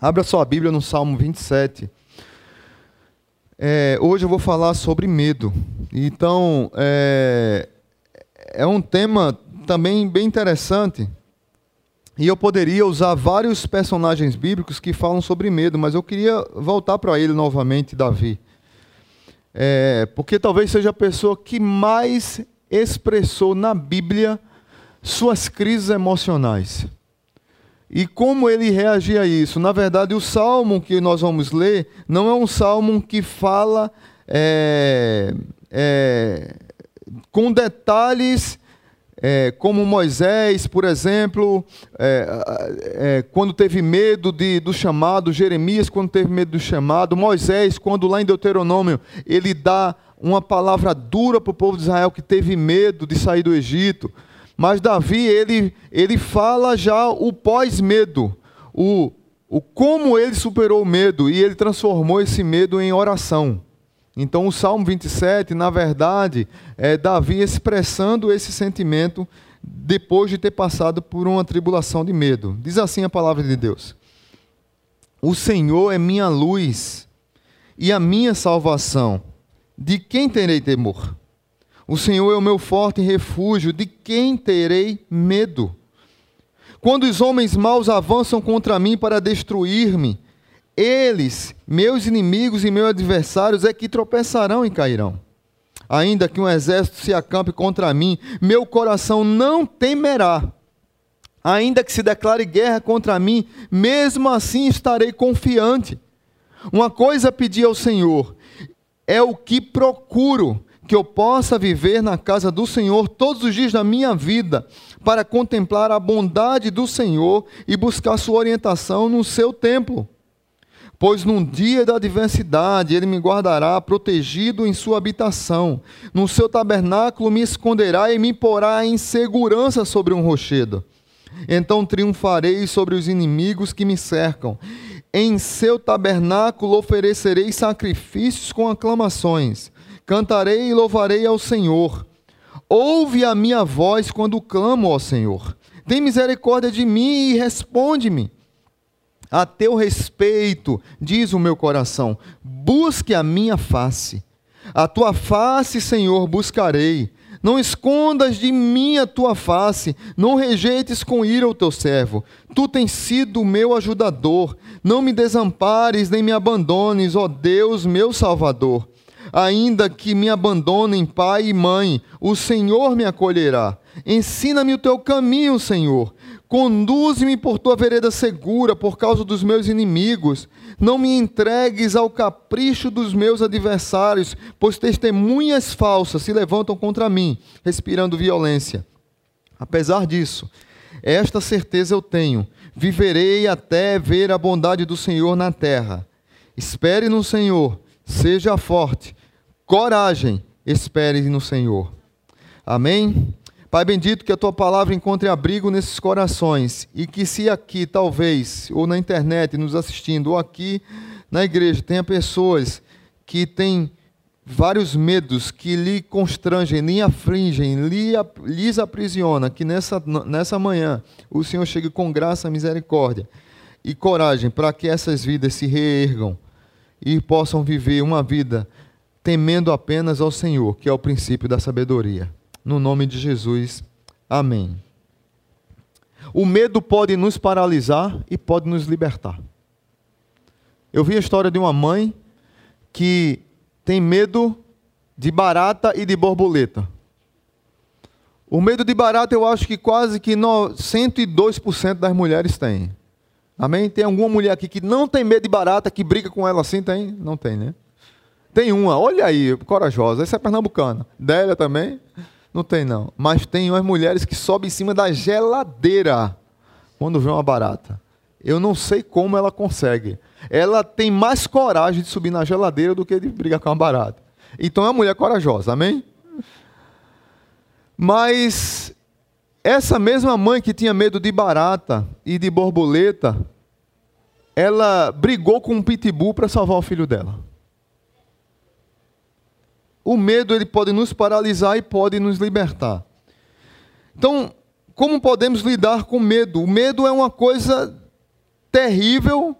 Abra sua Bíblia no Salmo 27. É, hoje eu vou falar sobre medo. Então, é, é um tema também bem interessante. E eu poderia usar vários personagens bíblicos que falam sobre medo, mas eu queria voltar para ele novamente, Davi. É, porque talvez seja a pessoa que mais expressou na Bíblia suas crises emocionais. E como ele reagia a isso? Na verdade, o salmo que nós vamos ler não é um salmo que fala é, é, com detalhes é, como Moisés, por exemplo, é, é, quando teve medo de, do chamado, Jeremias, quando teve medo do chamado, Moisés, quando lá em Deuteronômio ele dá uma palavra dura para o povo de Israel que teve medo de sair do Egito. Mas Davi, ele, ele fala já o pós-medo, o, o como ele superou o medo e ele transformou esse medo em oração. Então, o Salmo 27, na verdade, é Davi expressando esse sentimento depois de ter passado por uma tribulação de medo. Diz assim a palavra de Deus: O Senhor é minha luz e a minha salvação. De quem terei temor? O Senhor é o meu forte refúgio, de quem terei medo? Quando os homens maus avançam contra mim para destruir-me, eles, meus inimigos e meus adversários, é que tropeçarão e cairão. Ainda que um exército se acampe contra mim, meu coração não temerá. Ainda que se declare guerra contra mim, mesmo assim estarei confiante. Uma coisa pedi ao Senhor, é o que procuro que eu possa viver na casa do Senhor todos os dias da minha vida, para contemplar a bondade do Senhor e buscar sua orientação no seu templo. Pois num dia da adversidade ele me guardará protegido em sua habitação. No seu tabernáculo me esconderá e me porá em segurança sobre um rochedo. Então triunfarei sobre os inimigos que me cercam. Em seu tabernáculo oferecerei sacrifícios com aclamações Cantarei e louvarei ao Senhor. Ouve a minha voz quando clamo ao Senhor. Tem misericórdia de mim e responde-me. A teu respeito, diz o meu coração, busque a minha face. A tua face, Senhor, buscarei. Não escondas de mim a tua face, não rejeites com ira o teu servo. Tu tens sido o meu ajudador. Não me desampares nem me abandones, ó Deus, meu Salvador ainda que me abandonem pai e mãe, o Senhor me acolherá. Ensina-me o teu caminho, Senhor. Conduze-me por tua vereda segura por causa dos meus inimigos. Não me entregues ao capricho dos meus adversários, pois testemunhas falsas se levantam contra mim, respirando violência. Apesar disso, esta certeza eu tenho: viverei até ver a bondade do Senhor na terra. Espere no Senhor Seja forte, coragem, espere no Senhor. Amém? Pai bendito, que a tua palavra encontre abrigo nesses corações e que, se aqui, talvez, ou na internet, nos assistindo, ou aqui na igreja, tenha pessoas que têm vários medos que lhe constrangem, lhe afligem, lhe, lhes aprisiona, que nessa, nessa manhã o Senhor chegue com graça, misericórdia e coragem para que essas vidas se reergam e possam viver uma vida temendo apenas ao Senhor, que é o princípio da sabedoria. No nome de Jesus, amém. O medo pode nos paralisar e pode nos libertar. Eu vi a história de uma mãe que tem medo de barata e de borboleta. O medo de barata eu acho que quase que 102% das mulheres têm. Amém? Tem alguma mulher aqui que não tem medo de barata, que briga com ela assim? Tem? Não tem, né? Tem uma, olha aí, corajosa. Essa é pernambucana. Délia também? Não tem, não. Mas tem umas mulheres que sobem em cima da geladeira quando vê uma barata. Eu não sei como ela consegue. Ela tem mais coragem de subir na geladeira do que de brigar com uma barata. Então é uma mulher corajosa, amém? Mas essa mesma mãe que tinha medo de barata e de borboleta, ela brigou com um pitbull para salvar o filho dela. O medo ele pode nos paralisar e pode nos libertar. Então, como podemos lidar com medo? O medo é uma coisa terrível,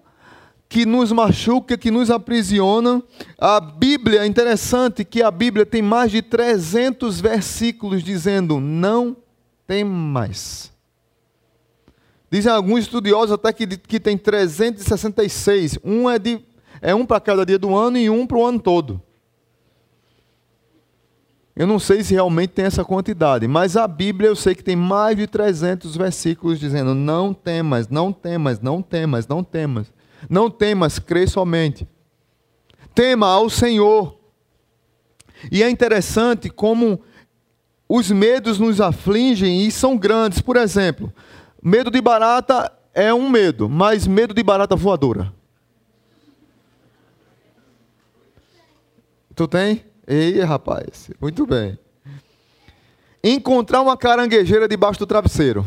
que nos machuca, que nos aprisiona. A Bíblia, é interessante que a Bíblia tem mais de 300 versículos dizendo: não tem mais. Dizem alguns estudiosos até que, que tem 366. Um é, de, é um para cada dia do ano e um para o ano todo. Eu não sei se realmente tem essa quantidade, mas a Bíblia eu sei que tem mais de 300 versículos dizendo: não temas, não temas, não temas, não temas. Não temas, crê somente. Tema ao Senhor. E é interessante como os medos nos afligem e são grandes. Por exemplo, medo de barata é um medo, mas medo de barata voadora. Tu tem? Ei, rapaz, muito bem. Encontrar uma caranguejeira debaixo do travesseiro.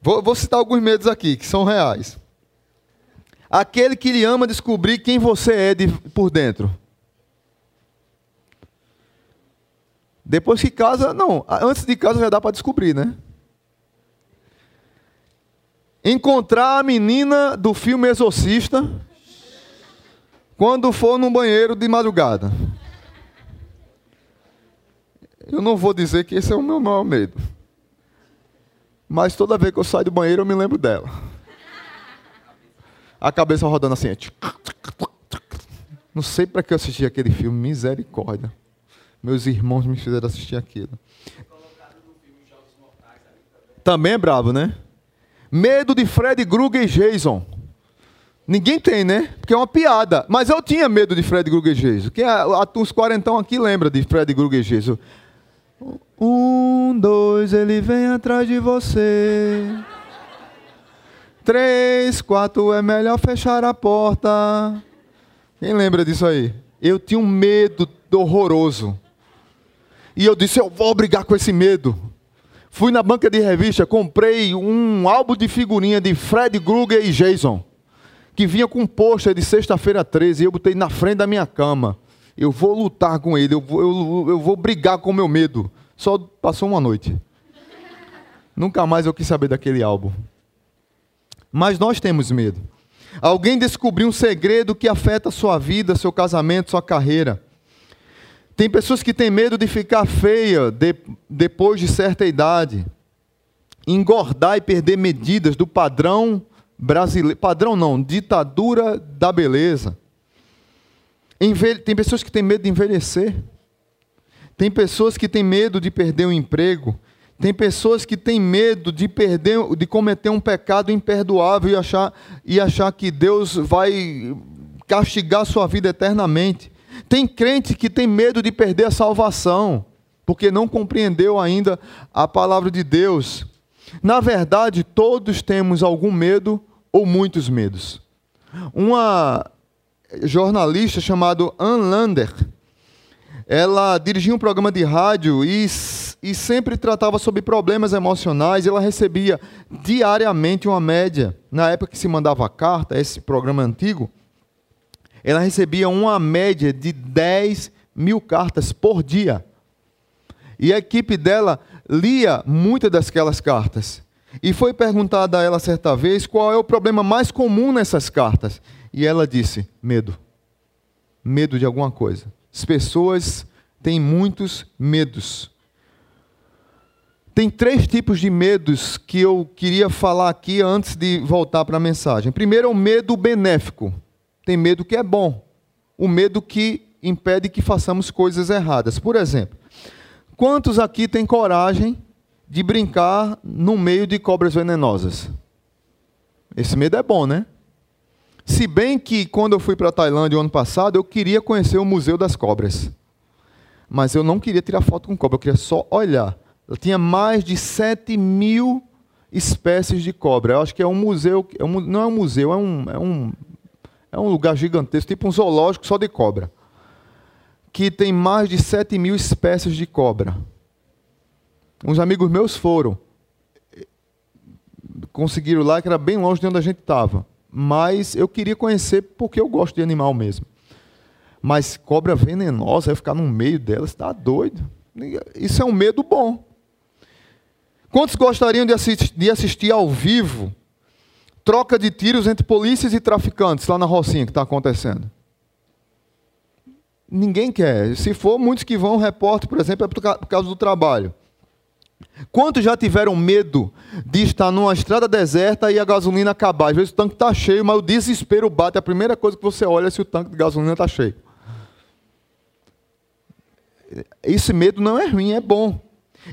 Vou, vou, citar alguns medos aqui, que são reais. Aquele que lhe ama descobrir quem você é de, por dentro. Depois que casa, não. Antes de casa já dá para descobrir, né? Encontrar a menina do filme Exorcista quando for no banheiro de madrugada. Eu não vou dizer que esse é o meu maior medo. Mas toda vez que eu saio do banheiro, eu me lembro dela. A cabeça rodando assim. Não sei para que eu assisti aquele filme, misericórdia. Meus irmãos me fizeram assistir aquilo. Também é brabo, né? Medo de Fred Krueger e Jason. Ninguém tem, né? Porque é uma piada. Mas eu tinha medo de Fred Krueger Jason. Quem, uns quarentão aqui lembra de Fred Krueger Jason. Um, dois, ele vem atrás de você. Três, quatro, é melhor fechar a porta. Quem lembra disso aí? Eu tinha um medo horroroso. E eu disse: eu vou brigar com esse medo. Fui na banca de revista, comprei um álbum de figurinha de Fred Krueger e Jason, que vinha com um de sexta-feira 13, e eu botei na frente da minha cama. Eu vou lutar com ele, eu vou, eu, eu vou brigar com o meu medo. Só passou uma noite. Nunca mais eu quis saber daquele álbum. Mas nós temos medo. Alguém descobriu um segredo que afeta sua vida, seu casamento, sua carreira. Tem pessoas que têm medo de ficar feia de, depois de certa idade, engordar e perder medidas do padrão brasileiro, padrão não, ditadura da beleza. Tem pessoas que têm medo de envelhecer. Tem pessoas que têm medo de perder o emprego. Tem pessoas que têm medo de perder, de cometer um pecado imperdoável e achar, e achar que Deus vai castigar sua vida eternamente. Tem crente que tem medo de perder a salvação, porque não compreendeu ainda a palavra de Deus. Na verdade, todos temos algum medo ou muitos medos. Uma jornalista chamada Ann Lander, ela dirigia um programa de rádio e, e sempre tratava sobre problemas emocionais. Ela recebia diariamente uma média, na época que se mandava carta, esse programa antigo, ela recebia uma média de 10 mil cartas por dia. E a equipe dela lia muitas daquelas cartas. E foi perguntada a ela certa vez qual é o problema mais comum nessas cartas. E ela disse: medo. Medo de alguma coisa. As pessoas têm muitos medos. Tem três tipos de medos que eu queria falar aqui antes de voltar para a mensagem. Primeiro é o medo benéfico. Tem medo que é bom. O medo que impede que façamos coisas erradas. Por exemplo, quantos aqui têm coragem de brincar no meio de cobras venenosas? Esse medo é bom, né? Se bem que quando eu fui para a Tailândia o ano passado, eu queria conhecer o Museu das Cobras. Mas eu não queria tirar foto com cobra, eu queria só olhar. Eu tinha mais de 7 mil espécies de cobra. Eu acho que é um museu, é um, não é um museu, é um, é, um, é um lugar gigantesco, tipo um zoológico só de cobra. Que tem mais de 7 mil espécies de cobra. Uns amigos meus foram. Conseguiram lá, que era bem longe de onde a gente estava mas eu queria conhecer porque eu gosto de animal mesmo. Mas cobra venenosa, vai ficar no meio dela, está doido. Isso é um medo bom. Quantos gostariam de assistir, de assistir ao vivo troca de tiros entre polícias e traficantes lá na Rocinha que está acontecendo? Ninguém quer. Se for, muitos que vão, repórter, por exemplo, é por causa do trabalho. Quantos já tiveram medo de estar numa estrada deserta e a gasolina acabar? Às vezes o tanque está cheio, mas o desespero bate. A primeira coisa que você olha é se o tanque de gasolina está cheio. Esse medo não é ruim, é bom.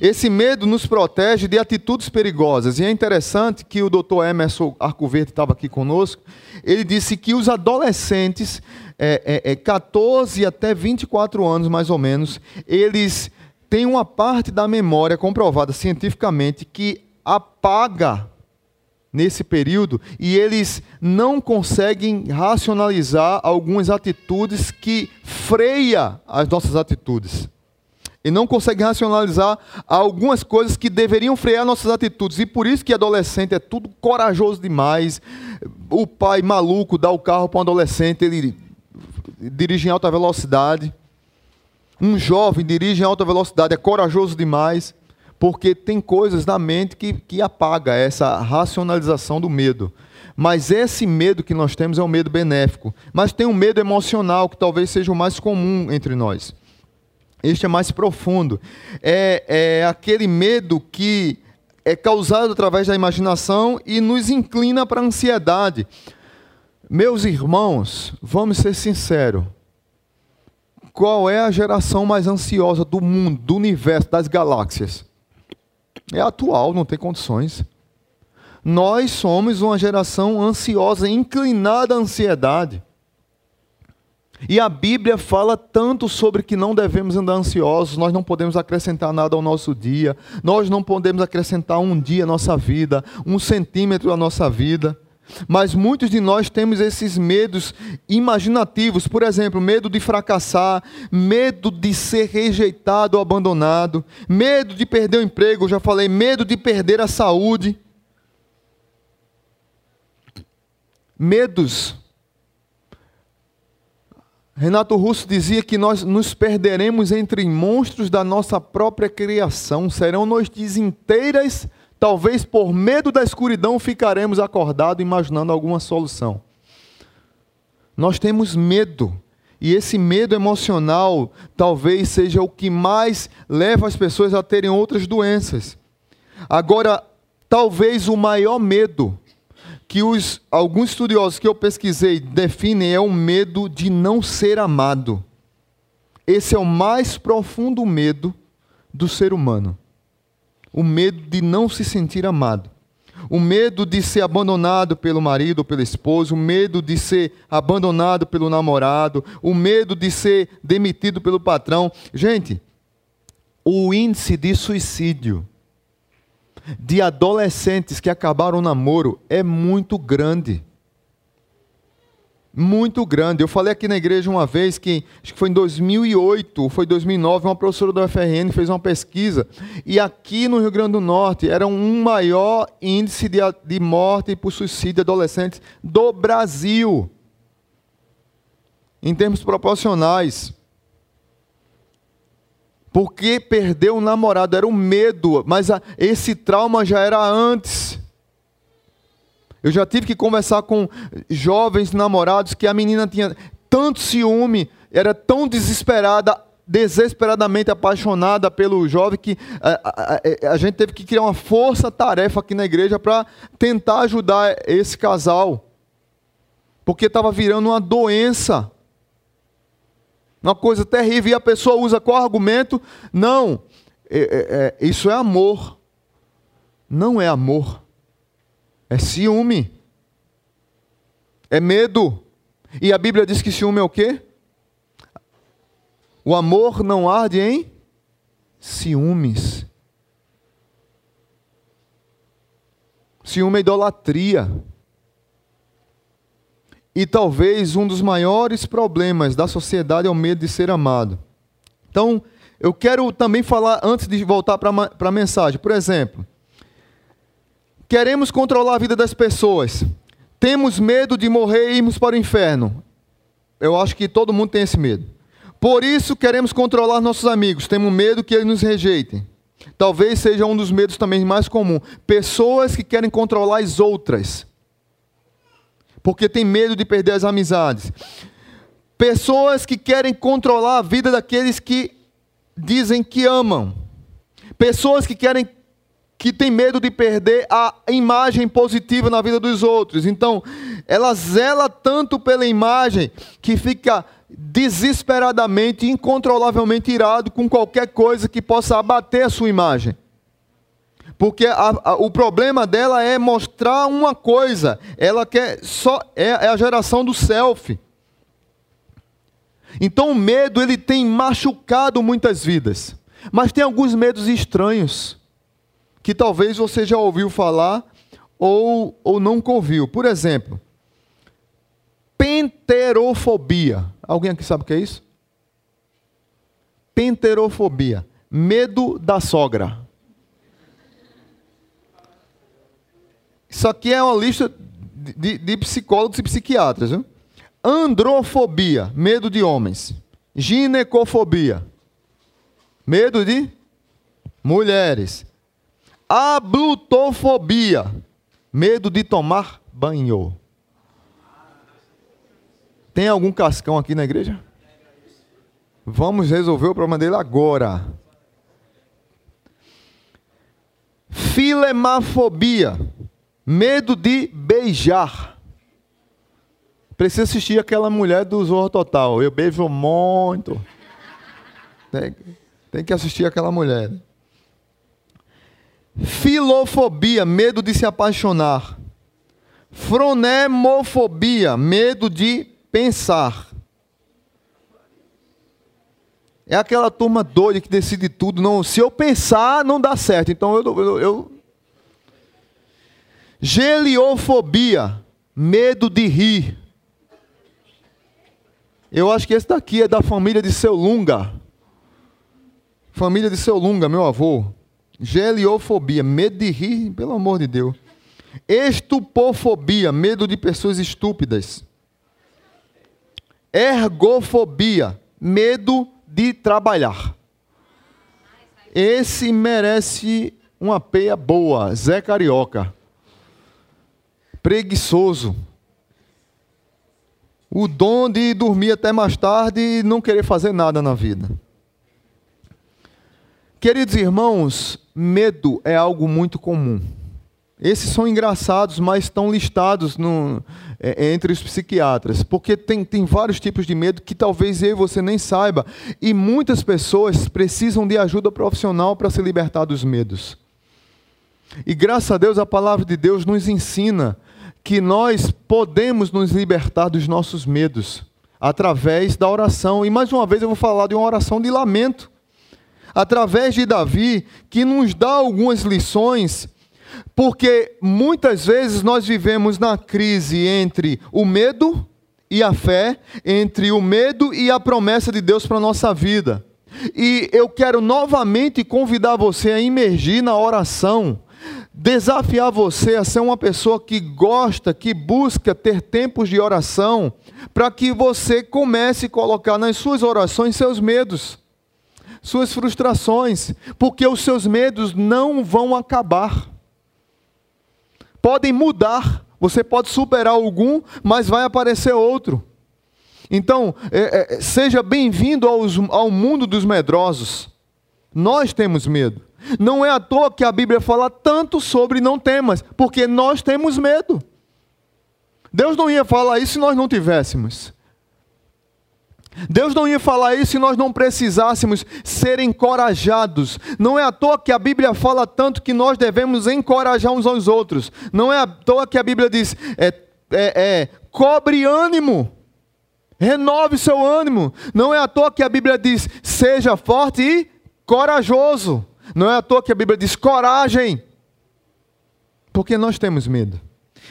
Esse medo nos protege de atitudes perigosas. E é interessante que o doutor Emerson Arcoverde estava aqui conosco. Ele disse que os adolescentes, é, é, é 14 até 24 anos mais ou menos, eles têm uma parte da memória comprovada cientificamente que apaga nesse período e eles não conseguem racionalizar algumas atitudes que freia as nossas atitudes e não consegue racionalizar algumas coisas que deveriam frear nossas atitudes. E por isso que adolescente é tudo corajoso demais. O pai maluco dá o carro para um adolescente, ele dirige em alta velocidade. Um jovem dirige em alta velocidade, é corajoso demais, porque tem coisas na mente que, que apaga essa racionalização do medo. Mas esse medo que nós temos é um medo benéfico. Mas tem um medo emocional que talvez seja o mais comum entre nós. Este é mais profundo. É, é aquele medo que é causado através da imaginação e nos inclina para a ansiedade. Meus irmãos, vamos ser sinceros. Qual é a geração mais ansiosa do mundo, do universo, das galáxias? É atual, não tem condições. Nós somos uma geração ansiosa, inclinada à ansiedade. E a Bíblia fala tanto sobre que não devemos andar ansiosos, nós não podemos acrescentar nada ao nosso dia, nós não podemos acrescentar um dia à nossa vida, um centímetro à nossa vida. Mas muitos de nós temos esses medos imaginativos, por exemplo, medo de fracassar, medo de ser rejeitado ou abandonado, medo de perder o emprego, já falei, medo de perder a saúde. Medos Renato Russo dizia que nós nos perderemos entre monstros da nossa própria criação, serão noites inteiras, talvez por medo da escuridão ficaremos acordados imaginando alguma solução. Nós temos medo, e esse medo emocional talvez seja o que mais leva as pessoas a terem outras doenças. Agora, talvez o maior medo que os, alguns estudiosos que eu pesquisei definem é o medo de não ser amado. Esse é o mais profundo medo do ser humano. O medo de não se sentir amado. O medo de ser abandonado pelo marido ou pela esposa, o medo de ser abandonado pelo namorado, o medo de ser demitido pelo patrão. Gente, o índice de suicídio de adolescentes que acabaram o namoro é muito grande. Muito grande. Eu falei aqui na igreja uma vez que, acho que foi em 2008, ou foi 2009, uma professora do FRN fez uma pesquisa. E aqui no Rio Grande do Norte era um maior índice de, de morte por suicídio de adolescentes do Brasil. Em termos proporcionais porque perdeu o namorado, era o um medo, mas a, esse trauma já era antes. Eu já tive que conversar com jovens namorados que a menina tinha tanto ciúme, era tão desesperada, desesperadamente apaixonada pelo jovem que a, a, a, a gente teve que criar uma força-tarefa aqui na igreja para tentar ajudar esse casal, porque estava virando uma doença. Uma coisa terrível. E a pessoa usa qual argumento? Não, é, é, é, isso é amor. Não é amor. É ciúme. É medo. E a Bíblia diz que ciúme é o quê? O amor não arde em ciúmes. Ciúme é idolatria. E talvez um dos maiores problemas da sociedade é o medo de ser amado. Então, eu quero também falar, antes de voltar para a mensagem, por exemplo, queremos controlar a vida das pessoas, temos medo de morrer e irmos para o inferno. Eu acho que todo mundo tem esse medo. Por isso queremos controlar nossos amigos, temos medo que eles nos rejeitem. talvez seja um dos medos também mais comum. Pessoas que querem controlar as outras, porque tem medo de perder as amizades. Pessoas que querem controlar a vida daqueles que dizem que amam. Pessoas que querem que têm medo de perder a imagem positiva na vida dos outros. Então, ela zela tanto pela imagem que fica desesperadamente, incontrolavelmente irado com qualquer coisa que possa abater a sua imagem. Porque a, a, o problema dela é mostrar uma coisa. Ela quer só é, é a geração do selfie. Então o medo ele tem machucado muitas vidas. Mas tem alguns medos estranhos que talvez você já ouviu falar ou, ou nunca ouviu. Por exemplo, penterofobia. Alguém aqui sabe o que é isso? Penterofobia. Medo da sogra. Isso aqui é uma lista de, de, psicólogos e psiquiatras. Viu? Androfobia, medo de homens. Ginecofobia, medo de mulheres. Ablutofobia, medo de tomar banho. Tem algum cascão aqui na igreja? Vamos resolver o problema dele agora. Filemafobia, medo de beijar. Precisa assistir aquela mulher do Zorro Total. Eu beijo muito. Tem, tem que assistir aquela mulher. Filofobia, medo de se apaixonar. Fronemofobia, medo de pensar. É aquela turma doida que decide tudo. Não, se eu pensar, não dá certo. Então eu, eu, eu... Geliofobia, medo de rir. Eu acho que esse daqui é da família de seu Lunga. Família de seu Lunga, meu avô. Geliofobia, medo de rir, pelo amor de Deus. Estupofobia, medo de pessoas estúpidas. Ergofobia, medo de trabalhar. Esse merece uma peia boa, Zé Carioca. Preguiçoso. O dom de dormir até mais tarde e não querer fazer nada na vida. Queridos irmãos, medo é algo muito comum. Esses são engraçados, mas estão listados no, é, entre os psiquiatras, porque tem, tem vários tipos de medo que talvez eu e você nem saiba, e muitas pessoas precisam de ajuda profissional para se libertar dos medos. E graças a Deus a palavra de Deus nos ensina que nós podemos nos libertar dos nossos medos através da oração. E mais uma vez eu vou falar de uma oração de lamento. Através de Davi, que nos dá algumas lições porque muitas vezes nós vivemos na crise entre o medo e a fé, entre o medo e a promessa de Deus para a nossa vida. E eu quero novamente convidar você a imergir na oração, desafiar você a ser uma pessoa que gosta, que busca ter tempos de oração, para que você comece a colocar nas suas orações seus medos, suas frustrações, porque os seus medos não vão acabar podem mudar. Você pode superar algum, mas vai aparecer outro. Então, é, é, seja bem-vindo ao mundo dos medrosos. Nós temos medo. Não é à toa que a Bíblia fala tanto sobre não temas, porque nós temos medo. Deus não ia falar isso se nós não tivéssemos. Deus não ia falar isso se nós não precisássemos ser encorajados. Não é à toa que a Bíblia fala tanto que nós devemos encorajar uns aos outros. Não é à toa que a Bíblia diz: é, é, é cobre ânimo, renove seu ânimo. Não é à toa que a Bíblia diz: seja forte e corajoso. Não é à toa que a Bíblia diz: coragem, porque nós temos medo.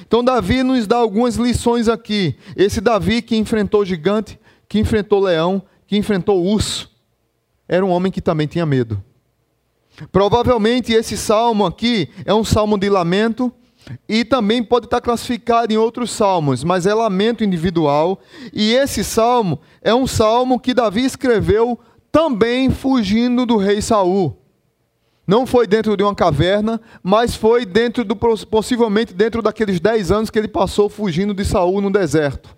Então, Davi nos dá algumas lições aqui. Esse Davi que enfrentou o gigante que enfrentou leão, que enfrentou urso, era um homem que também tinha medo. Provavelmente esse salmo aqui é um salmo de lamento e também pode estar classificado em outros salmos, mas é lamento individual. E esse salmo é um salmo que Davi escreveu também fugindo do rei Saul. Não foi dentro de uma caverna, mas foi dentro do possivelmente dentro daqueles dez anos que ele passou fugindo de Saul no deserto.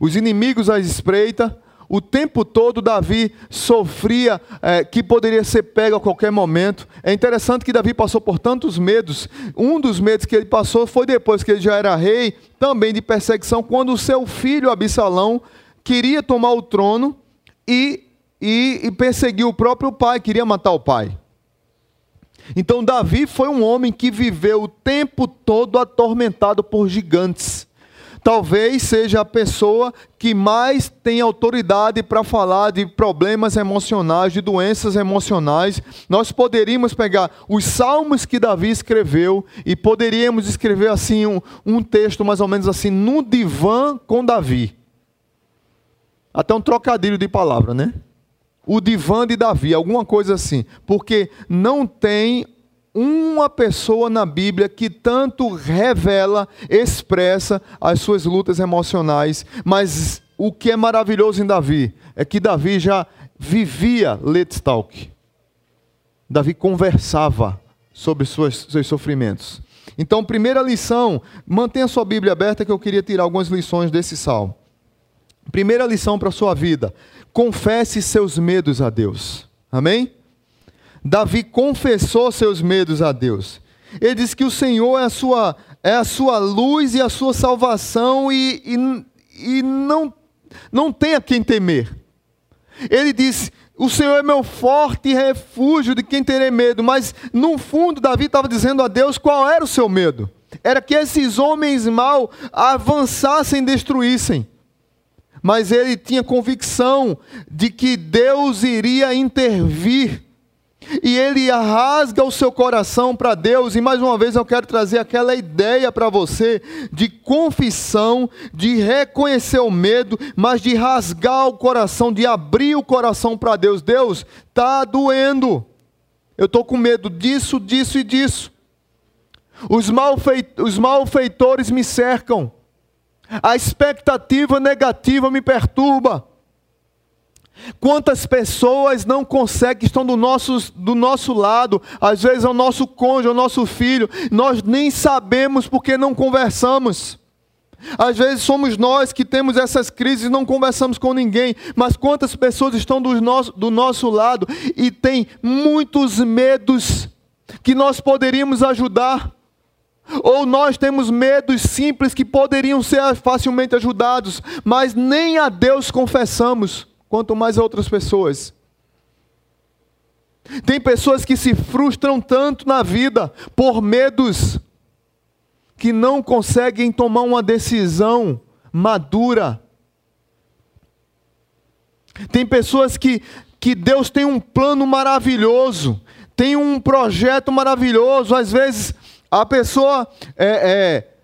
Os inimigos à espreita, o tempo todo Davi sofria é, que poderia ser pego a qualquer momento. É interessante que Davi passou por tantos medos. Um dos medos que ele passou foi depois que ele já era rei, também de perseguição, quando o seu filho Absalão queria tomar o trono e, e, e perseguiu o próprio pai, queria matar o pai. Então, Davi foi um homem que viveu o tempo todo atormentado por gigantes. Talvez seja a pessoa que mais tem autoridade para falar de problemas emocionais, de doenças emocionais. Nós poderíamos pegar os salmos que Davi escreveu e poderíamos escrever assim um, um texto mais ou menos assim, no divã com Davi. Até um trocadilho de palavra, né? o divã de Davi, alguma coisa assim, porque não tem uma pessoa na Bíblia que tanto revela, expressa as suas lutas emocionais, mas o que é maravilhoso em Davi é que Davi já vivia Let's Talk. Davi conversava sobre suas, seus sofrimentos. Então, primeira lição, mantenha sua Bíblia aberta que eu queria tirar algumas lições desse salmo. Primeira lição para a sua vida: confesse seus medos a Deus. Amém? Davi confessou seus medos a Deus. Ele diz que o Senhor é a sua, é a sua luz e a sua salvação e, e, e não, não tem a quem temer. Ele diz: O Senhor é meu forte refúgio de quem terei medo. Mas, no fundo, Davi estava dizendo a Deus qual era o seu medo: era que esses homens mal avançassem e destruíssem mas ele tinha convicção de que Deus iria intervir. E ele rasga o seu coração para Deus, e mais uma vez eu quero trazer aquela ideia para você de confissão, de reconhecer o medo, mas de rasgar o coração, de abrir o coração para Deus. Deus, está doendo, eu estou com medo disso, disso e disso. Os, malfeit os malfeitores me cercam, a expectativa negativa me perturba. Quantas pessoas não conseguem, estão do nosso, do nosso lado, às vezes é o nosso cônjuge, é o nosso filho, nós nem sabemos porque não conversamos. Às vezes somos nós que temos essas crises e não conversamos com ninguém, mas quantas pessoas estão do nosso, do nosso lado e têm muitos medos que nós poderíamos ajudar. Ou nós temos medos simples que poderiam ser facilmente ajudados, mas nem a Deus confessamos, quanto mais outras pessoas. Tem pessoas que se frustram tanto na vida por medos que não conseguem tomar uma decisão madura. Tem pessoas que, que Deus tem um plano maravilhoso, tem um projeto maravilhoso, às vezes a pessoa é, é,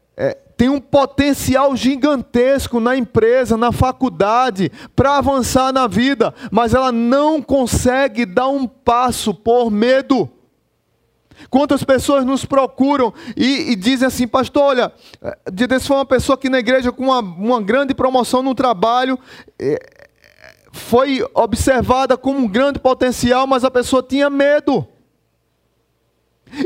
tem um potencial gigantesco na empresa, na faculdade, para avançar na vida, mas ela não consegue dar um passo por medo. Quantas pessoas nos procuram e, e dizem assim, pastor, olha, de desse foi uma pessoa que na igreja com uma, uma grande promoção no trabalho, é, foi observada como um grande potencial, mas a pessoa tinha medo.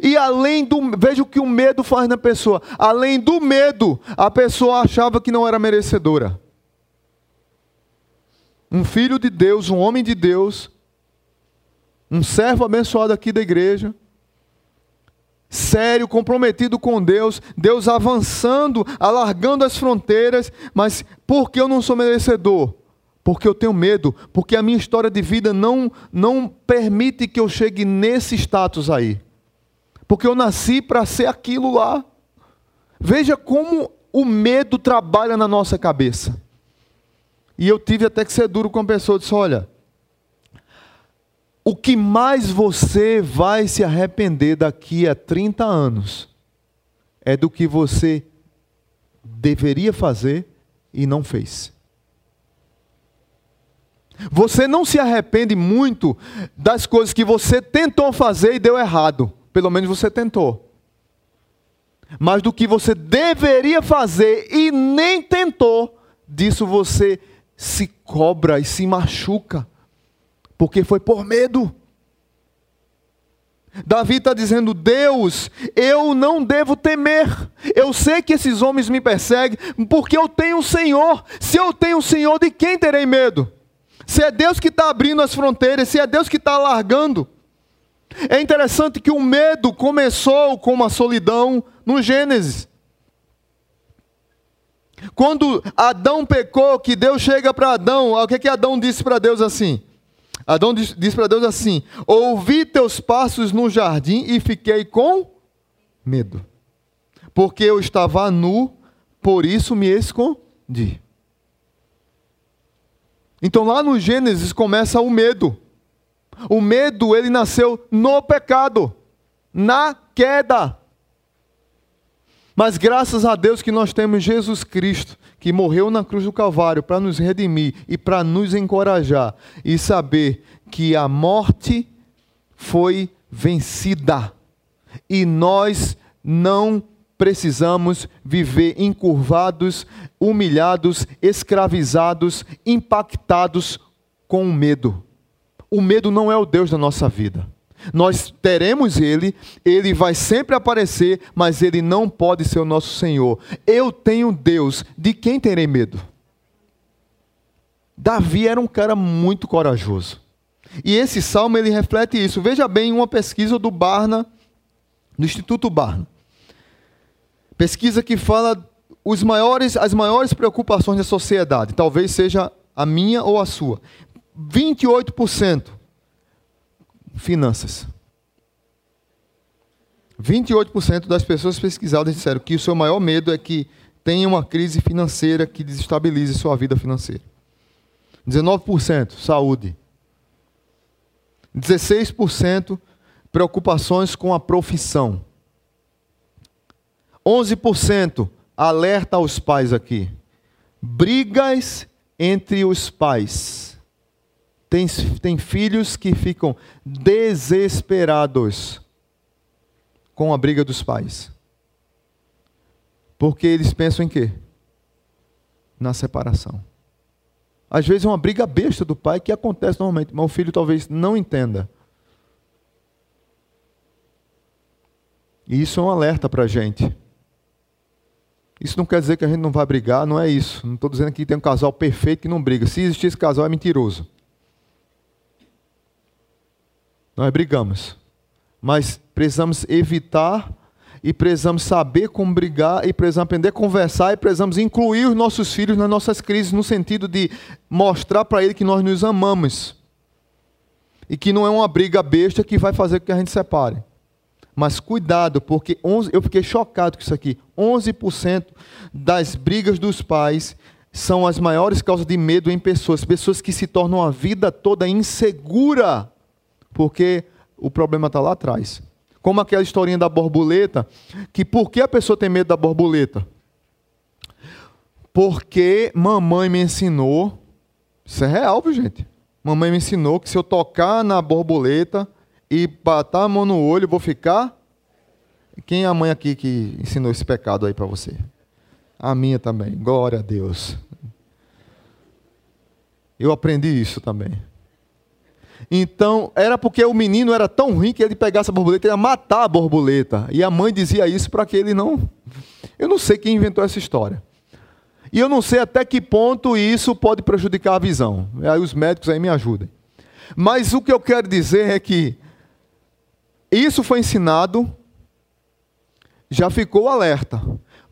E além do. Veja o que o medo faz na pessoa. Além do medo, a pessoa achava que não era merecedora. Um filho de Deus, um homem de Deus, um servo abençoado aqui da igreja, sério, comprometido com Deus, Deus avançando, alargando as fronteiras, mas por que eu não sou merecedor? Porque eu tenho medo, porque a minha história de vida não, não permite que eu chegue nesse status aí porque eu nasci para ser aquilo lá. Veja como o medo trabalha na nossa cabeça. E eu tive até que ser duro com a pessoa, disse: olha, o que mais você vai se arrepender daqui a 30 anos é do que você deveria fazer e não fez. Você não se arrepende muito das coisas que você tentou fazer e deu errado pelo menos você tentou. Mas do que você deveria fazer e nem tentou, disso você se cobra e se machuca, porque foi por medo. Davi está dizendo: Deus, eu não devo temer. Eu sei que esses homens me perseguem, porque eu tenho o Senhor. Se eu tenho o Senhor, de quem terei medo? Se é Deus que está abrindo as fronteiras, se é Deus que está alargando. É interessante que o medo começou com uma solidão no Gênesis. Quando Adão pecou, que Deus chega para Adão, o que, é que Adão disse para Deus assim? Adão disse para Deus assim: Ouvi teus passos no jardim e fiquei com medo, porque eu estava nu, por isso me escondi. Então lá no Gênesis começa o medo. O medo, ele nasceu no pecado, na queda. Mas graças a Deus que nós temos Jesus Cristo, que morreu na cruz do Calvário para nos redimir e para nos encorajar e saber que a morte foi vencida. E nós não precisamos viver encurvados, humilhados, escravizados, impactados com o medo. O medo não é o Deus da nossa vida. Nós teremos Ele, Ele vai sempre aparecer, mas Ele não pode ser o nosso Senhor. Eu tenho Deus, de quem terei medo? Davi era um cara muito corajoso. E esse salmo ele reflete isso. Veja bem uma pesquisa do Barna, do Instituto Barna. Pesquisa que fala os maiores, as maiores preocupações da sociedade, talvez seja a minha ou a sua. 28% finanças. 28% das pessoas pesquisadas disseram que o seu maior medo é que tenha uma crise financeira que desestabilize sua vida financeira. 19% saúde. 16% preocupações com a profissão. 11% alerta aos pais aqui. Brigas entre os pais. Tem, tem filhos que ficam desesperados com a briga dos pais. Porque eles pensam em quê? Na separação. Às vezes é uma briga besta do pai que acontece normalmente, mas o filho talvez não entenda. E isso é um alerta para a gente. Isso não quer dizer que a gente não vai brigar, não é isso. Não estou dizendo que tem um casal perfeito que não briga. Se existir esse casal, é mentiroso. Nós brigamos. Mas precisamos evitar e precisamos saber como brigar e precisamos aprender a conversar e precisamos incluir os nossos filhos nas nossas crises no sentido de mostrar para ele que nós nos amamos. E que não é uma briga besta que vai fazer com que a gente separe. Mas cuidado, porque 11, eu fiquei chocado com isso aqui. 11% das brigas dos pais são as maiores causas de medo em pessoas, pessoas que se tornam a vida toda insegura, porque o problema está lá atrás. Como aquela historinha da borboleta, que por que a pessoa tem medo da borboleta? Porque mamãe me ensinou, isso é real, viu, gente? Mamãe me ensinou que se eu tocar na borboleta e bater a mão no olho, vou ficar. Quem é a mãe aqui que ensinou esse pecado aí para você? A minha também. Glória a Deus. Eu aprendi isso também. Então, era porque o menino era tão ruim que ele pegasse a borboleta e ia matar a borboleta. E a mãe dizia isso para que ele não. Eu não sei quem inventou essa história. E eu não sei até que ponto isso pode prejudicar a visão. Aí os médicos aí me ajudem. Mas o que eu quero dizer é que isso foi ensinado, já ficou alerta.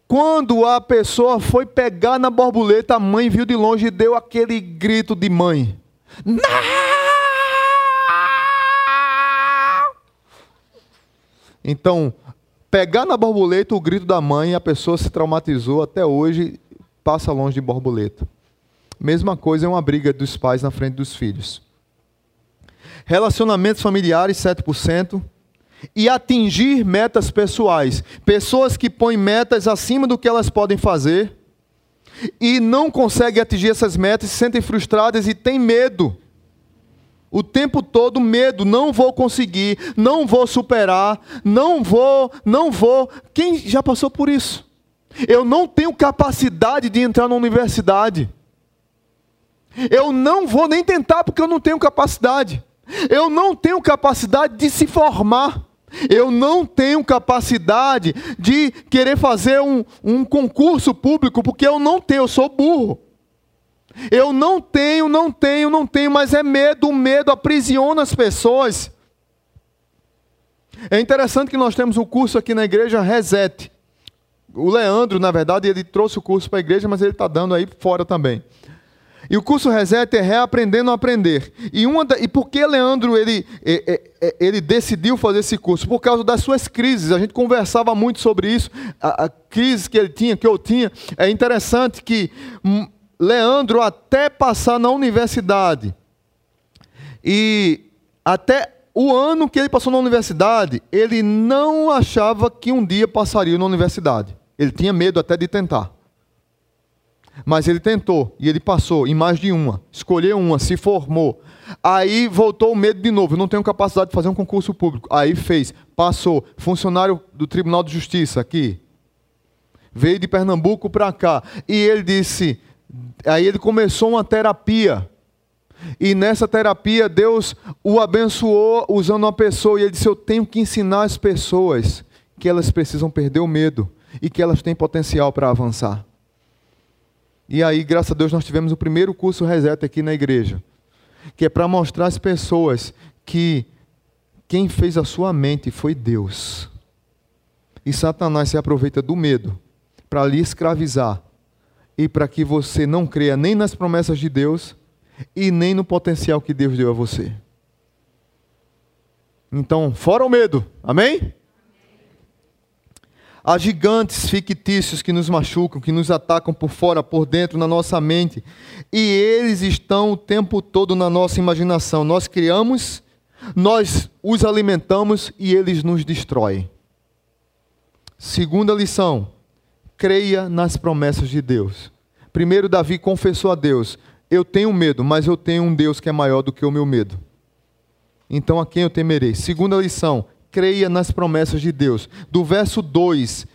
Quando a pessoa foi pegar na borboleta, a mãe viu de longe e deu aquele grito de mãe. Não! Então, pegar na borboleta o grito da mãe, a pessoa se traumatizou até hoje, passa longe de borboleta. Mesma coisa é uma briga dos pais na frente dos filhos. Relacionamentos familiares, 7%. E atingir metas pessoais. Pessoas que põem metas acima do que elas podem fazer e não conseguem atingir essas metas, se sentem frustradas e têm medo o tempo todo medo, não vou conseguir, não vou superar, não vou, não vou. Quem já passou por isso? Eu não tenho capacidade de entrar na universidade. Eu não vou nem tentar porque eu não tenho capacidade. Eu não tenho capacidade de se formar. Eu não tenho capacidade de querer fazer um, um concurso público, porque eu não tenho, eu sou burro. Eu não tenho, não tenho, não tenho, mas é medo, o medo aprisiona as pessoas. É interessante que nós temos o um curso aqui na igreja Reset. O Leandro, na verdade, ele trouxe o curso para a igreja, mas ele está dando aí fora também. E o curso Reset é reaprendendo a aprender. E, uma da, e por que Leandro ele, ele decidiu fazer esse curso? Por causa das suas crises. A gente conversava muito sobre isso, a, a crise que ele tinha, que eu tinha. É interessante que Leandro, até passar na universidade, e até o ano que ele passou na universidade, ele não achava que um dia passaria na universidade. Ele tinha medo até de tentar. Mas ele tentou e ele passou em mais de uma. Escolheu uma, se formou. Aí voltou o medo de novo. Eu não tenho capacidade de fazer um concurso público. Aí fez, passou. Funcionário do Tribunal de Justiça aqui. Veio de Pernambuco para cá. E ele disse: Aí ele começou uma terapia. E nessa terapia, Deus o abençoou usando uma pessoa. E ele disse: Eu tenho que ensinar as pessoas que elas precisam perder o medo e que elas têm potencial para avançar. E aí, graças a Deus, nós tivemos o primeiro curso Reset aqui na igreja, que é para mostrar às pessoas que quem fez a sua mente foi Deus. E Satanás se aproveita do medo para lhe escravizar e para que você não creia nem nas promessas de Deus e nem no potencial que Deus deu a você. Então, fora o medo, amém? Há gigantes fictícios que nos machucam, que nos atacam por fora, por dentro, na nossa mente. E eles estão o tempo todo na nossa imaginação. Nós criamos, nós os alimentamos e eles nos destroem. Segunda lição: creia nas promessas de Deus. Primeiro, Davi confessou a Deus: Eu tenho medo, mas eu tenho um Deus que é maior do que o meu medo. Então a quem eu temerei? Segunda lição: creia nas promessas de Deus. Do verso 2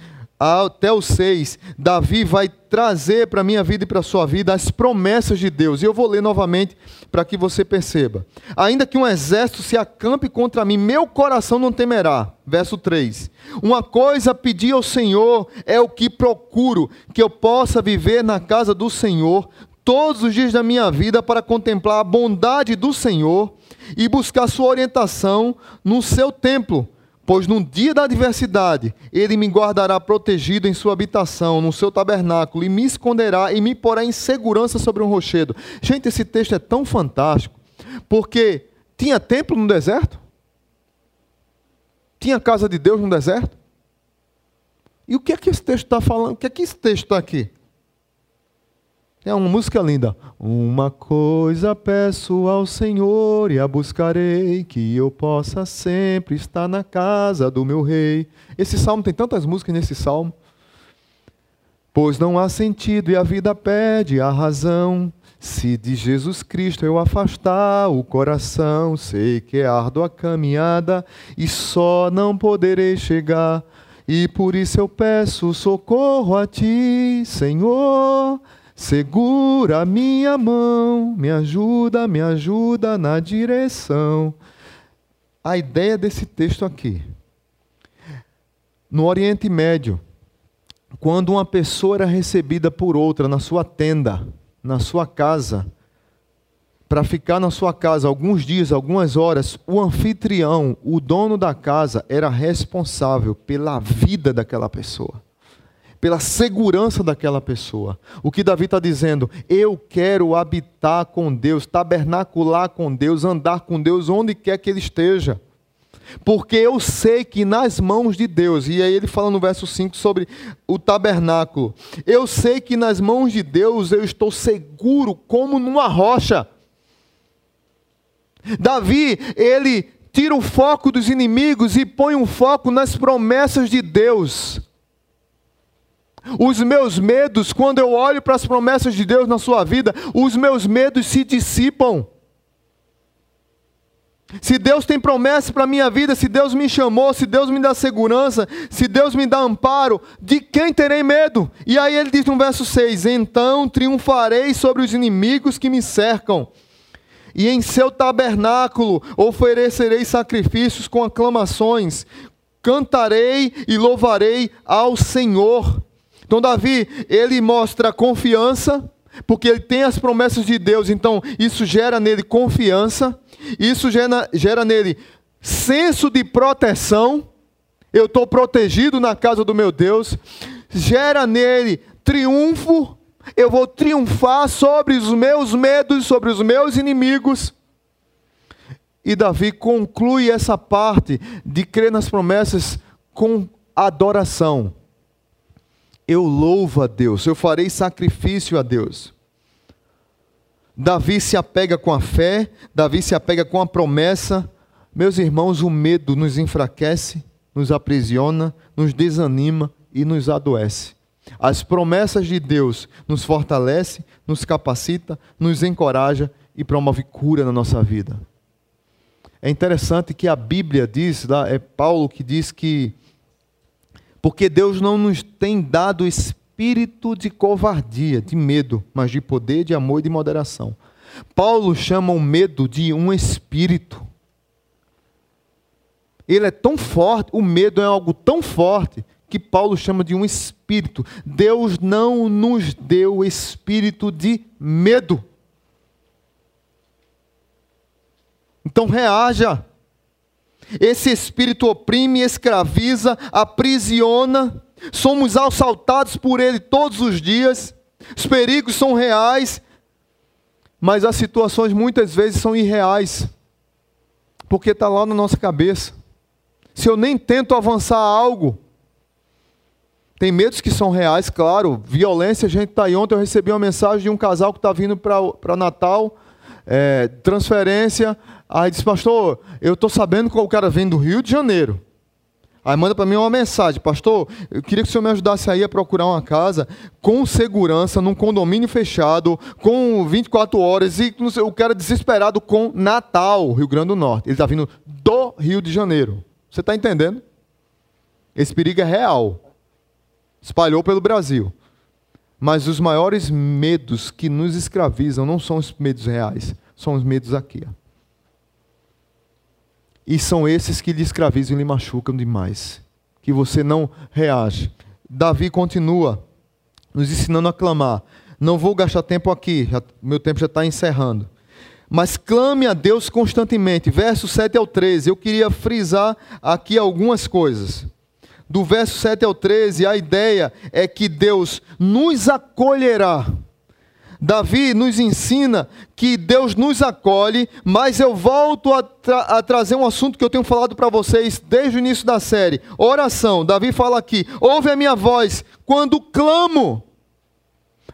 até o 6, Davi vai trazer para a minha vida e para a sua vida as promessas de Deus. E eu vou ler novamente para que você perceba. Ainda que um exército se acampe contra mim, meu coração não temerá. Verso 3. Uma coisa pedi ao Senhor é o que procuro, que eu possa viver na casa do Senhor todos os dias da minha vida para contemplar a bondade do Senhor e buscar sua orientação no seu templo. Pois no dia da adversidade, ele me guardará protegido em sua habitação, no seu tabernáculo, e me esconderá e me porá em segurança sobre um rochedo. Gente, esse texto é tão fantástico, porque tinha templo no deserto? Tinha casa de Deus no deserto? E o que é que esse texto está falando? O que é que esse texto está aqui? É uma música linda. Uma coisa peço ao Senhor e a buscarei, que eu possa sempre estar na casa do meu rei. Esse salmo tem tantas músicas nesse salmo. Pois não há sentido e a vida pede a razão. Se de Jesus Cristo eu afastar o coração, sei que é árdua a caminhada e só não poderei chegar. E por isso eu peço socorro a ti, Senhor. Segura minha mão, me ajuda, me ajuda na direção. A ideia desse texto aqui. No Oriente Médio, quando uma pessoa era recebida por outra na sua tenda, na sua casa, para ficar na sua casa alguns dias, algumas horas, o anfitrião, o dono da casa, era responsável pela vida daquela pessoa pela segurança daquela pessoa. O que Davi está dizendo? Eu quero habitar com Deus, tabernacular com Deus, andar com Deus onde quer que Ele esteja. Porque eu sei que nas mãos de Deus, e aí ele fala no verso 5 sobre o tabernáculo, eu sei que nas mãos de Deus eu estou seguro como numa rocha. Davi, ele tira o foco dos inimigos e põe um foco nas promessas de Deus. Os meus medos, quando eu olho para as promessas de Deus na sua vida, os meus medos se dissipam. Se Deus tem promessa para a minha vida, se Deus me chamou, se Deus me dá segurança, se Deus me dá amparo, de quem terei medo? E aí ele diz no verso 6: Então triunfarei sobre os inimigos que me cercam e em seu tabernáculo oferecerei sacrifícios com aclamações. cantarei e louvarei ao Senhor. Então, Davi, ele mostra confiança, porque ele tem as promessas de Deus, então isso gera nele confiança, isso gera, gera nele senso de proteção. Eu estou protegido na casa do meu Deus, gera nele triunfo, eu vou triunfar sobre os meus medos, sobre os meus inimigos. E Davi conclui essa parte de crer nas promessas com adoração. Eu louvo a Deus, eu farei sacrifício a Deus. Davi se apega com a fé, Davi se apega com a promessa. Meus irmãos, o medo nos enfraquece, nos aprisiona, nos desanima e nos adoece. As promessas de Deus nos fortalece, nos capacita, nos encoraja e promove cura na nossa vida. É interessante que a Bíblia diz, é Paulo que diz que porque Deus não nos tem dado espírito de covardia, de medo, mas de poder, de amor e de moderação. Paulo chama o medo de um espírito. Ele é tão forte, o medo é algo tão forte que Paulo chama de um espírito. Deus não nos deu espírito de medo. Então reaja. Esse espírito oprime, escraviza, aprisiona. Somos assaltados por ele todos os dias. Os perigos são reais, mas as situações muitas vezes são irreais, porque está lá na nossa cabeça. Se eu nem tento avançar algo, tem medos que são reais, claro. Violência, a gente está aí. Ontem eu recebi uma mensagem de um casal que está vindo para Natal, é, transferência. Aí disse, pastor, eu estou sabendo que o cara vem do Rio de Janeiro. Aí manda para mim uma mensagem, pastor, eu queria que o senhor me ajudasse aí a procurar uma casa com segurança, num condomínio fechado, com 24 horas, e o cara desesperado com Natal, Rio Grande do Norte. Ele está vindo do Rio de Janeiro. Você está entendendo? Esse perigo é real espalhou pelo Brasil. Mas os maiores medos que nos escravizam não são os medos reais, são os medos aqui. Ó. E são esses que lhe escravizam e lhe machucam demais. Que você não reage. Davi continua nos ensinando a clamar. Não vou gastar tempo aqui, já, meu tempo já está encerrando. Mas clame a Deus constantemente. Verso 7 ao 13. Eu queria frisar aqui algumas coisas do verso 7 ao 13, a ideia é que Deus nos acolherá. Davi nos ensina que Deus nos acolhe, mas eu volto a, tra a trazer um assunto que eu tenho falado para vocês desde o início da série: oração. Davi fala aqui: ouve a minha voz quando clamo.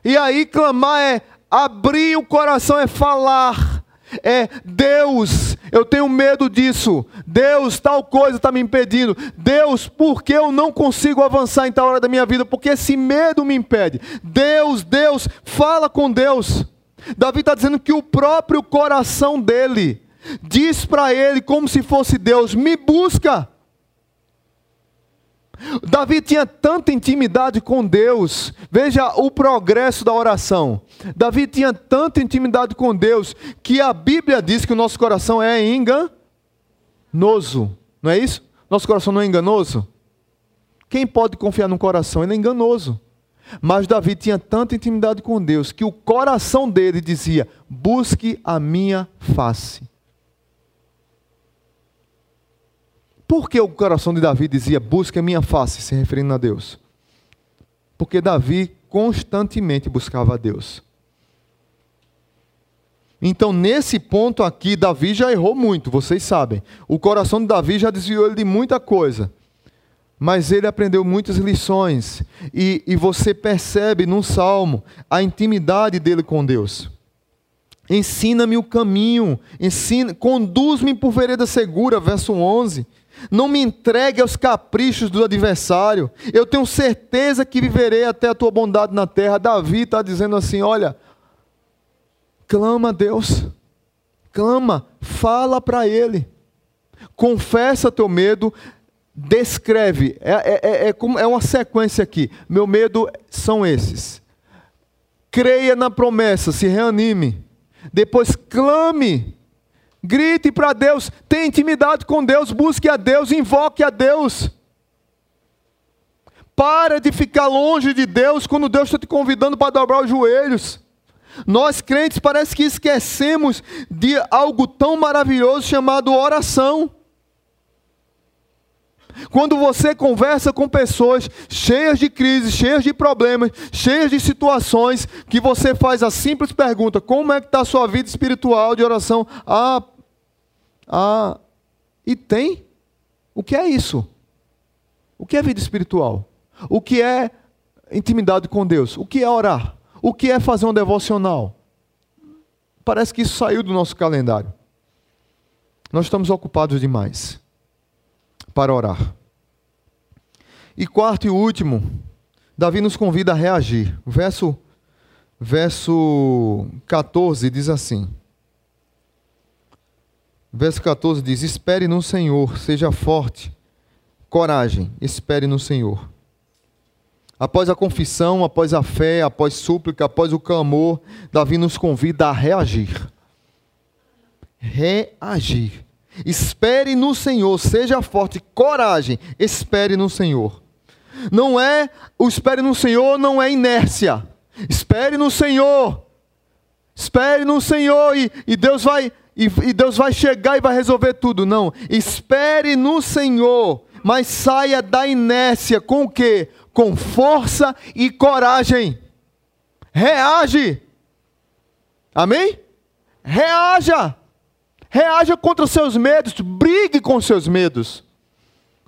E aí, clamar é abrir o coração, é falar é Deus, eu tenho medo disso. Deus, tal coisa está me impedindo. Deus, por que eu não consigo avançar em tal hora da minha vida? Porque esse medo me impede. Deus, Deus, fala com Deus. Davi está dizendo que o próprio coração dele diz para ele, como se fosse Deus: me busca. Davi tinha tanta intimidade com Deus, veja o progresso da oração. Davi tinha tanta intimidade com Deus que a Bíblia diz que o nosso coração é enganoso, não é isso? Nosso coração não é enganoso? Quem pode confiar no coração? Ele é enganoso. Mas Davi tinha tanta intimidade com Deus que o coração dele dizia: busque a minha face. Por que o coração de Davi dizia: Busca minha face, se referindo a Deus? Porque Davi constantemente buscava a Deus. Então, nesse ponto aqui, Davi já errou muito, vocês sabem. O coração de Davi já desviou ele de muita coisa. Mas ele aprendeu muitas lições. E, e você percebe no salmo a intimidade dele com Deus. Ensina-me o caminho, ensina, conduz-me por vereda segura, verso 11. Não me entregue aos caprichos do adversário. Eu tenho certeza que viverei até a tua bondade na terra. Davi está dizendo assim: olha, clama a Deus, clama, fala para Ele, confessa teu medo, descreve. É, é, é, é, é uma sequência aqui. Meu medo são esses. Creia na promessa, se reanime. Depois clame Grite para Deus, tenha intimidade com Deus, busque a Deus, invoque a Deus. Para de ficar longe de Deus quando Deus está te convidando para dobrar os joelhos. Nós crentes parece que esquecemos de algo tão maravilhoso chamado oração. Quando você conversa com pessoas cheias de crises, cheias de problemas, cheias de situações, que você faz a simples pergunta: como é que está a sua vida espiritual de oração? Ah, ah, e tem. O que é isso? O que é vida espiritual? O que é intimidade com Deus? O que é orar? O que é fazer um devocional? Parece que isso saiu do nosso calendário. Nós estamos ocupados demais para orar. E quarto e último, Davi nos convida a reagir. Verso, verso 14 diz assim: Verso 14 diz: Espere no Senhor, seja forte, coragem, espere no Senhor. Após a confissão, após a fé, após súplica, após o clamor, Davi nos convida a reagir. Reagir. Espere no Senhor, seja forte, coragem, espere no Senhor. Não é, o espere no Senhor não é inércia. Espere no Senhor. Espere no Senhor e, e Deus vai e, e Deus vai chegar e vai resolver tudo. Não. Espere no Senhor, mas saia da inércia com o quê? Com força e coragem. Reage. Amém? Reaja. Reaja contra os seus medos, brigue com os seus medos.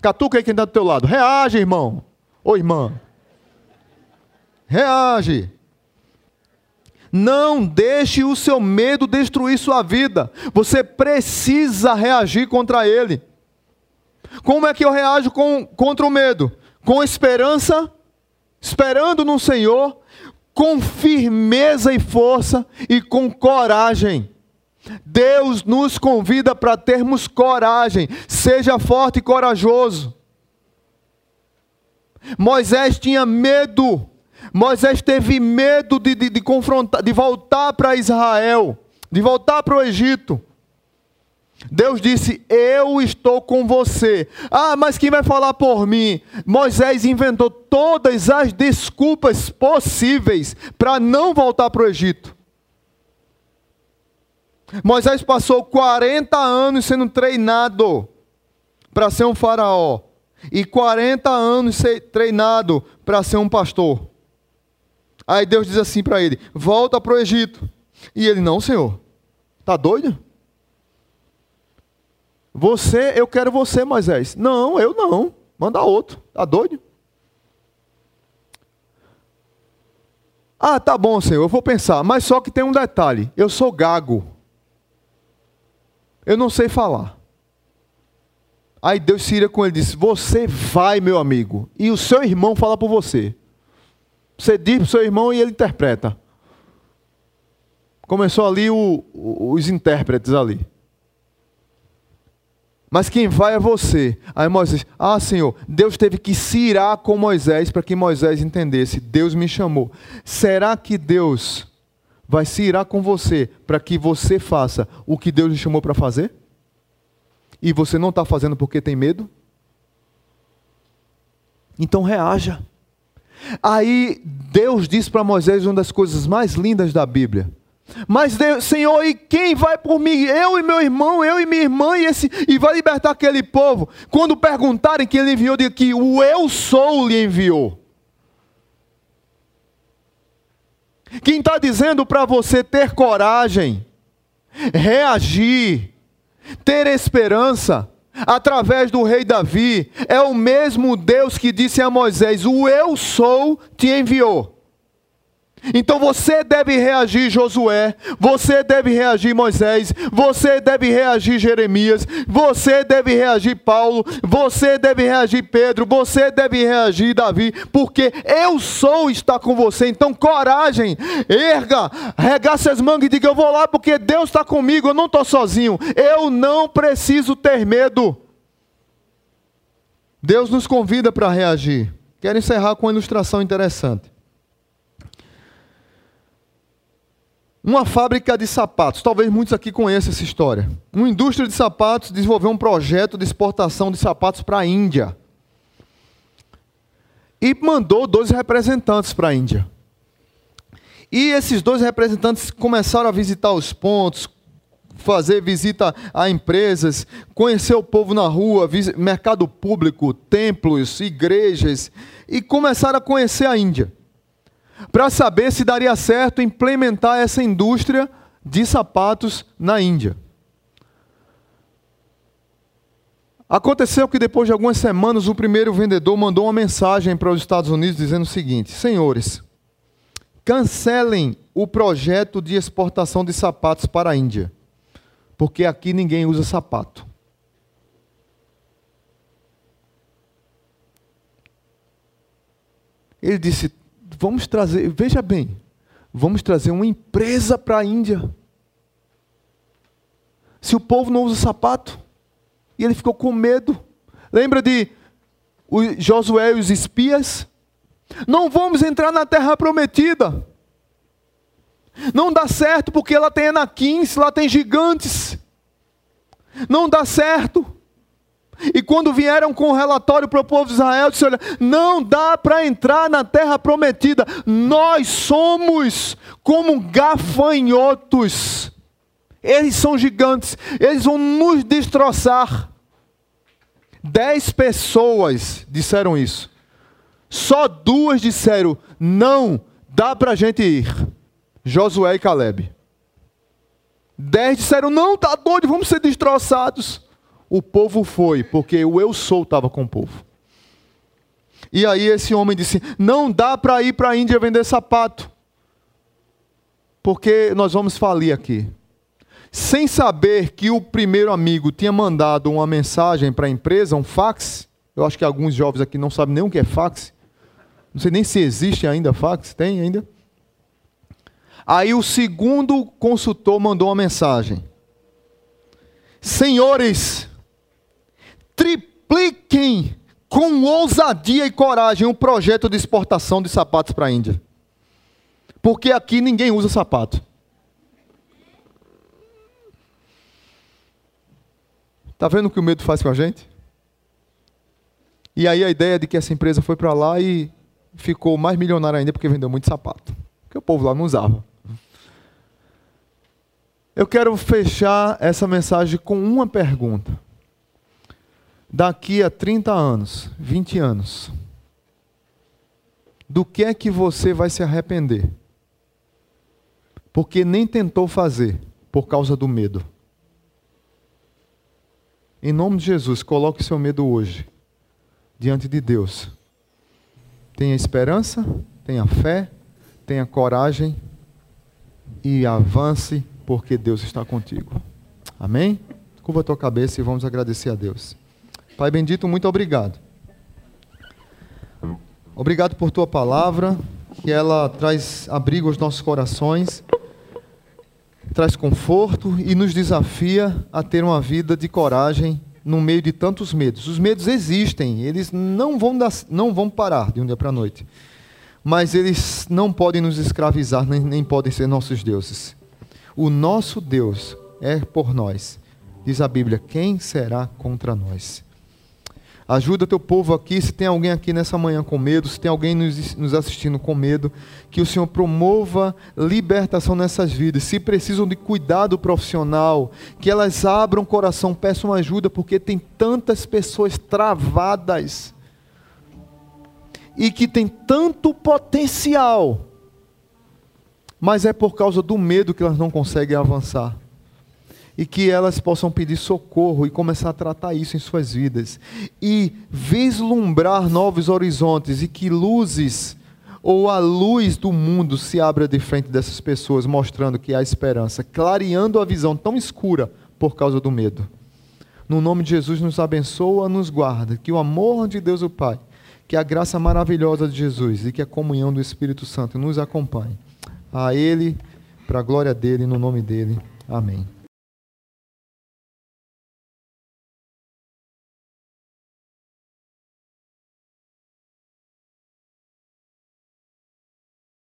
Catuca aí quem está do teu lado. Reage, irmão. Ô irmã. Reage. Não deixe o seu medo destruir sua vida. Você precisa reagir contra ele. Como é que eu reajo com, contra o medo? Com esperança, esperando no Senhor, com firmeza e força e com coragem. Deus nos convida para termos coragem, seja forte e corajoso. Moisés tinha medo, Moisés teve medo de, de, de confrontar, de voltar para Israel, de voltar para o Egito. Deus disse: Eu estou com você. Ah, mas quem vai falar por mim? Moisés inventou todas as desculpas possíveis para não voltar para o Egito. Moisés passou 40 anos sendo treinado para ser um faraó e 40 anos treinado para ser um pastor. Aí Deus diz assim para ele: "Volta para o Egito". E ele: "Não, Senhor. Tá doido? Você, eu quero você, Moisés. Não, eu não. Manda outro. Tá doido? Ah, tá bom, Senhor, eu vou pensar. Mas só que tem um detalhe: eu sou gago. Eu não sei falar. Aí Deus se ira com ele e disse: Você vai, meu amigo, e o seu irmão fala por você. Você diz para o seu irmão e ele interpreta. Começou ali o, os intérpretes ali. Mas quem vai é você. Aí Moisés, ah Senhor, Deus teve que se irar com Moisés para que Moisés entendesse. Deus me chamou. Será que Deus vai se irar com você para que você faça o que Deus lhe chamou para fazer? E você não está fazendo porque tem medo? Então reaja. Aí Deus diz para Moisés uma das coisas mais lindas da Bíblia. Mas Deus, Senhor, e quem vai por mim? Eu e meu irmão, eu e minha irmã, e, esse, e vai libertar aquele povo. Quando perguntarem quem ele enviou, diga que o eu sou lhe enviou. Quem está dizendo para você ter coragem, reagir, ter esperança, através do rei Davi, é o mesmo Deus que disse a Moisés: O eu sou te enviou. Então você deve reagir, Josué, você deve reagir, Moisés, você deve reagir, Jeremias, você deve reagir, Paulo, você deve reagir, Pedro, você deve reagir, Davi, porque eu sou está com você. Então, coragem, erga, regace as mangas e diga: Eu vou lá porque Deus está comigo, eu não estou sozinho, eu não preciso ter medo. Deus nos convida para reagir. Quero encerrar com uma ilustração interessante. Uma fábrica de sapatos, talvez muitos aqui conheçam essa história. Uma indústria de sapatos desenvolveu um projeto de exportação de sapatos para a Índia. e mandou dois representantes para a Índia. E esses dois representantes começaram a visitar os pontos, fazer visita a empresas, conhecer o povo na rua, mercado público, templos, igrejas, e começaram a conhecer a Índia, para saber se daria certo implementar essa indústria de sapatos na Índia. Aconteceu que depois de algumas semanas o primeiro vendedor mandou uma mensagem para os Estados Unidos dizendo o seguinte: Senhores, cancelem o projeto de exportação de sapatos para a Índia, porque aqui ninguém usa sapato. Ele disse: Vamos trazer, veja bem, vamos trazer uma empresa para a Índia. Se o povo não usa sapato, e ele ficou com medo. Lembra de Josué e os espias? Não vamos entrar na terra prometida. Não dá certo porque ela tem anaquins, lá tem gigantes. Não dá certo. E quando vieram com o relatório para o povo de Israel, disse: Olha, não dá para entrar na terra prometida. Nós somos como gafanhotos. Eles são gigantes, eles vão nos destroçar. Dez pessoas disseram isso. Só duas disseram: não, dá para a gente ir. Josué e Caleb. Dez disseram: não, tá doido, vamos ser destroçados. O povo foi, porque o eu sou estava com o povo. E aí esse homem disse: não dá para ir para a Índia vender sapato, porque nós vamos falir aqui sem saber que o primeiro amigo tinha mandado uma mensagem para a empresa, um fax. Eu acho que alguns jovens aqui não sabem nem o que é fax. Não sei nem se existe ainda fax. Tem ainda? Aí o segundo consultor mandou uma mensagem: Senhores, tripliquem com ousadia e coragem um projeto de exportação de sapatos para a Índia. Porque aqui ninguém usa sapato. Está vendo o que o medo faz com a gente? E aí a ideia de que essa empresa foi para lá e ficou mais milionária ainda porque vendeu muito sapato. Porque o povo lá não usava. Eu quero fechar essa mensagem com uma pergunta. Daqui a 30 anos, 20 anos, do que é que você vai se arrepender? Porque nem tentou fazer por causa do medo. Em nome de Jesus, coloque seu medo hoje diante de Deus. Tenha esperança, tenha fé, tenha coragem e avance, porque Deus está contigo. Amém? Curva a tua cabeça e vamos agradecer a Deus. Pai bendito, muito obrigado. Obrigado por tua palavra, que ela traz abrigo aos nossos corações traz conforto e nos desafia a ter uma vida de coragem no meio de tantos medos. Os medos existem, eles não vão, dar, não vão parar de um dia para a noite. Mas eles não podem nos escravizar, nem, nem podem ser nossos deuses. O nosso Deus é por nós. Diz a Bíblia: quem será contra nós? Ajuda teu povo aqui, se tem alguém aqui nessa manhã com medo, se tem alguém nos, assistindo com medo, que o Senhor promova libertação nessas vidas. Se precisam de cuidado profissional, que elas abram o coração, peçam ajuda, porque tem tantas pessoas travadas e que tem tanto potencial, mas é por causa do medo que elas não conseguem avançar e que elas possam pedir socorro e começar a tratar isso em suas vidas e vislumbrar novos horizontes e que luzes ou a luz do mundo se abra de frente dessas pessoas, mostrando que há esperança, clareando a visão tão escura por causa do medo. No nome de Jesus, nos abençoa, nos guarda, que o amor de Deus o Pai, que a graça maravilhosa de Jesus e que a comunhão do Espírito Santo nos acompanhe. A Ele, para a glória dele, no nome dele. Amém.